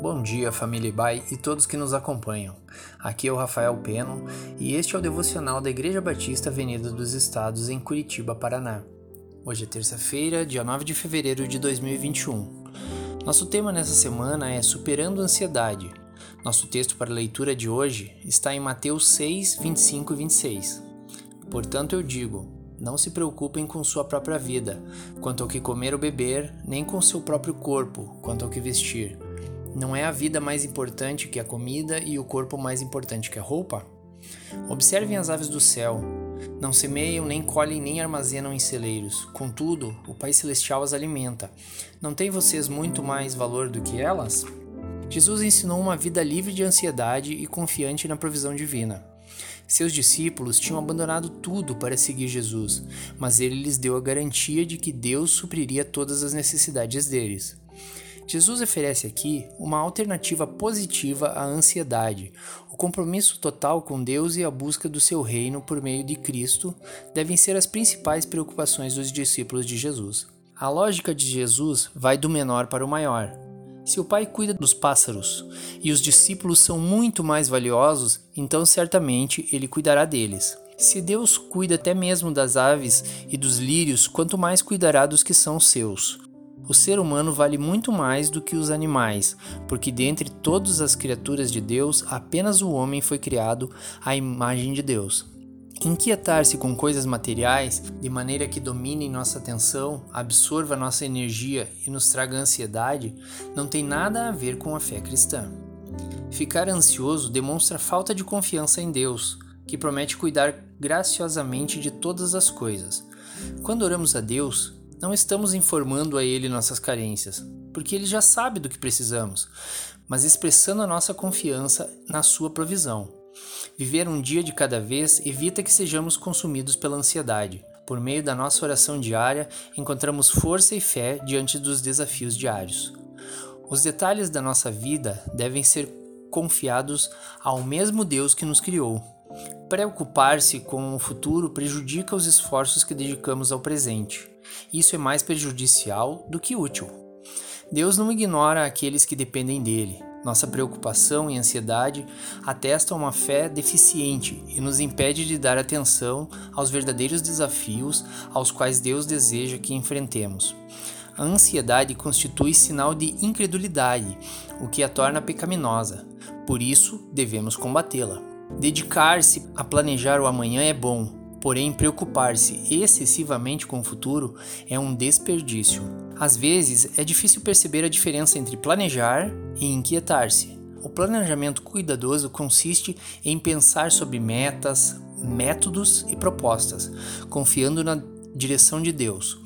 Bom dia, família Ibai e todos que nos acompanham. Aqui é o Rafael Peno e este é o devocional da Igreja Batista Avenida dos Estados em Curitiba, Paraná. Hoje é terça-feira, dia 9 de fevereiro de 2021. Nosso tema nessa semana é Superando a Ansiedade. Nosso texto para leitura de hoje está em Mateus 6, 25 e 26. Portanto, eu digo: não se preocupem com sua própria vida, quanto ao que comer ou beber, nem com seu próprio corpo, quanto ao que vestir. Não é a vida mais importante que a comida e o corpo mais importante que a roupa? Observem as aves do céu. Não semeiam, nem colhem, nem armazenam em celeiros. Contudo, o Pai Celestial as alimenta. Não têm vocês muito mais valor do que elas? Jesus ensinou uma vida livre de ansiedade e confiante na provisão divina. Seus discípulos tinham abandonado tudo para seguir Jesus, mas ele lhes deu a garantia de que Deus supriria todas as necessidades deles. Jesus oferece aqui uma alternativa positiva à ansiedade. O compromisso total com Deus e a busca do seu reino por meio de Cristo devem ser as principais preocupações dos discípulos de Jesus. A lógica de Jesus vai do menor para o maior. Se o pai cuida dos pássaros e os discípulos são muito mais valiosos, então certamente ele cuidará deles. Se Deus cuida até mesmo das aves e dos lírios, quanto mais cuidará dos que são seus. O ser humano vale muito mais do que os animais, porque dentre todas as criaturas de Deus, apenas o homem foi criado à imagem de Deus. Inquietar-se com coisas materiais, de maneira que dominem nossa atenção, absorva nossa energia e nos traga ansiedade, não tem nada a ver com a fé cristã. Ficar ansioso demonstra falta de confiança em Deus, que promete cuidar graciosamente de todas as coisas. Quando oramos a Deus, não estamos informando a Ele nossas carências, porque Ele já sabe do que precisamos, mas expressando a nossa confiança na Sua provisão. Viver um dia de cada vez evita que sejamos consumidos pela ansiedade. Por meio da nossa oração diária, encontramos força e fé diante dos desafios diários. Os detalhes da nossa vida devem ser confiados ao mesmo Deus que nos criou. Preocupar-se com o futuro prejudica os esforços que dedicamos ao presente. Isso é mais prejudicial do que útil. Deus não ignora aqueles que dependem dele. Nossa preocupação e ansiedade atestam uma fé deficiente e nos impede de dar atenção aos verdadeiros desafios aos quais Deus deseja que enfrentemos. A ansiedade constitui sinal de incredulidade, o que a torna pecaminosa. Por isso, devemos combatê-la. Dedicar-se a planejar o amanhã é bom, Porém, preocupar-se excessivamente com o futuro é um desperdício. Às vezes, é difícil perceber a diferença entre planejar e inquietar-se. O planejamento cuidadoso consiste em pensar sobre metas, métodos e propostas, confiando na direção de Deus.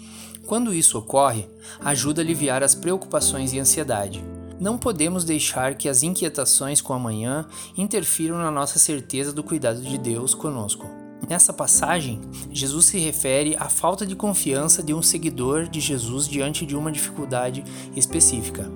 Quando isso ocorre, ajuda a aliviar as preocupações e ansiedade. Não podemos deixar que as inquietações com amanhã interfiram na nossa certeza do cuidado de Deus conosco. Nessa passagem, Jesus se refere à falta de confiança de um seguidor de Jesus diante de uma dificuldade específica.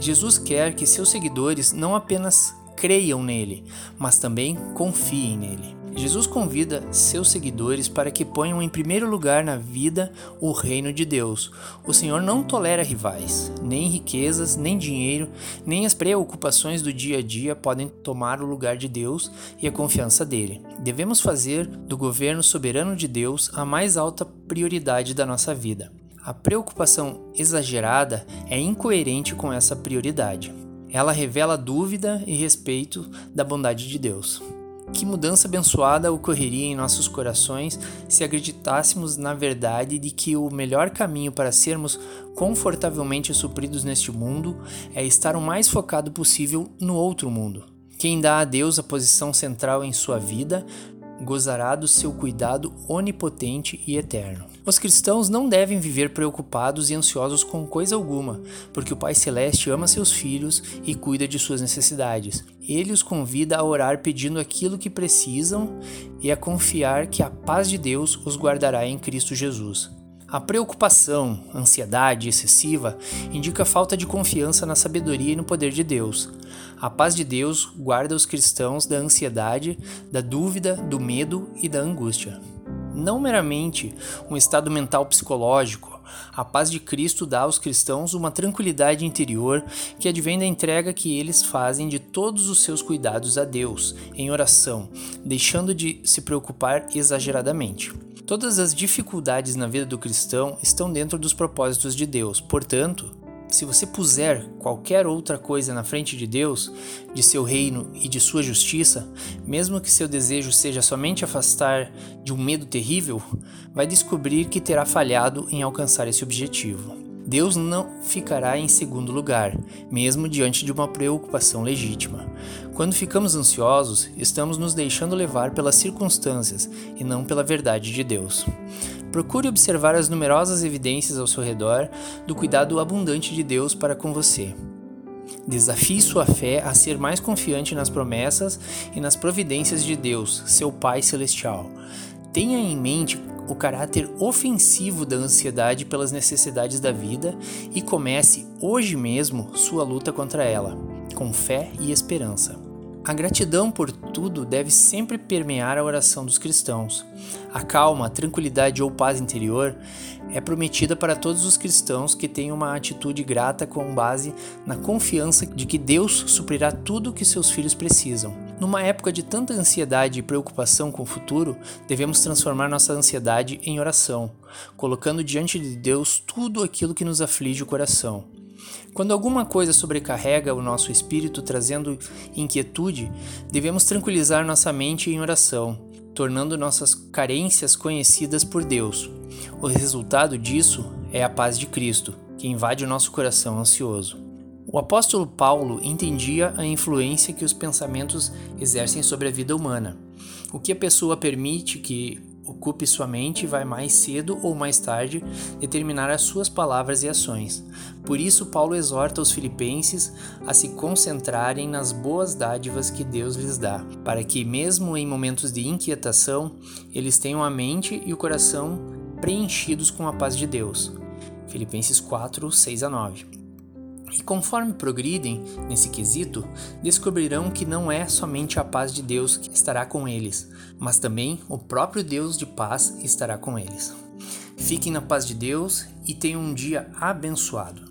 Jesus quer que seus seguidores não apenas creiam nele, mas também confiem nele. Jesus convida seus seguidores para que ponham em primeiro lugar na vida o reino de Deus. O Senhor não tolera rivais, nem riquezas, nem dinheiro, nem as preocupações do dia a dia podem tomar o lugar de Deus e a confiança dele. Devemos fazer do governo soberano de Deus a mais alta prioridade da nossa vida. A preocupação exagerada é incoerente com essa prioridade. Ela revela dúvida e respeito da bondade de Deus. Que mudança abençoada ocorreria em nossos corações se acreditássemos na verdade de que o melhor caminho para sermos confortavelmente supridos neste mundo é estar o mais focado possível no outro mundo. Quem dá a Deus a posição central em sua vida gozará do seu cuidado onipotente e eterno. Os cristãos não devem viver preocupados e ansiosos com coisa alguma, porque o Pai Celeste ama seus filhos e cuida de suas necessidades. Ele os convida a orar pedindo aquilo que precisam e a confiar que a paz de Deus os guardará em Cristo Jesus. A preocupação, ansiedade excessiva indica falta de confiança na sabedoria e no poder de Deus. A paz de Deus guarda os cristãos da ansiedade, da dúvida, do medo e da angústia. Não meramente um estado mental psicológico, A paz de Cristo dá aos cristãos uma tranquilidade interior que advém da entrega que eles fazem de todos os seus cuidados a Deus, em oração, deixando de se preocupar exageradamente. Todas as dificuldades na vida do cristão estão dentro dos propósitos de Deus, portanto, se você puser qualquer outra coisa na frente de Deus, de seu reino e de sua justiça, mesmo que seu desejo seja somente afastar de um medo terrível, vai descobrir que terá falhado em alcançar esse objetivo. Deus não ficará em segundo lugar, mesmo diante de uma preocupação legítima. Quando ficamos ansiosos, estamos nos deixando levar pelas circunstâncias e não pela verdade de Deus. Procure observar as numerosas evidências ao seu redor do cuidado abundante de Deus para com você. Desafie sua fé a ser mais confiante nas promessas e nas providências de Deus, seu Pai Celestial. Tenha em mente o caráter ofensivo da ansiedade pelas necessidades da vida e comece hoje mesmo sua luta contra ela, com fé e esperança. A gratidão por tudo deve sempre permear a oração dos cristãos. A calma, a tranquilidade ou paz interior é prometida para todos os cristãos que têm uma atitude grata com base na confiança de que Deus suprirá tudo o que seus filhos precisam. Numa época de tanta ansiedade e preocupação com o futuro, devemos transformar nossa ansiedade em oração, colocando diante de Deus tudo aquilo que nos aflige o coração. Quando alguma coisa sobrecarrega o nosso espírito, trazendo inquietude, devemos tranquilizar nossa mente em oração, tornando nossas carências conhecidas por Deus. O resultado disso é a paz de Cristo, que invade o nosso coração ansioso. O apóstolo Paulo entendia a influência que os pensamentos exercem sobre a vida humana. O que a pessoa permite que ocupe sua mente vai mais cedo ou mais tarde determinar as suas palavras e ações. Por isso, Paulo exorta os filipenses a se concentrarem nas boas dádivas que Deus lhes dá, para que, mesmo em momentos de inquietação, eles tenham a mente e o coração preenchidos com a paz de Deus. Filipenses 4, 6 a 9. E conforme progridem nesse quesito, descobrirão que não é somente a paz de Deus que estará com eles, mas também o próprio Deus de paz estará com eles. Fiquem na paz de Deus e tenham um dia abençoado.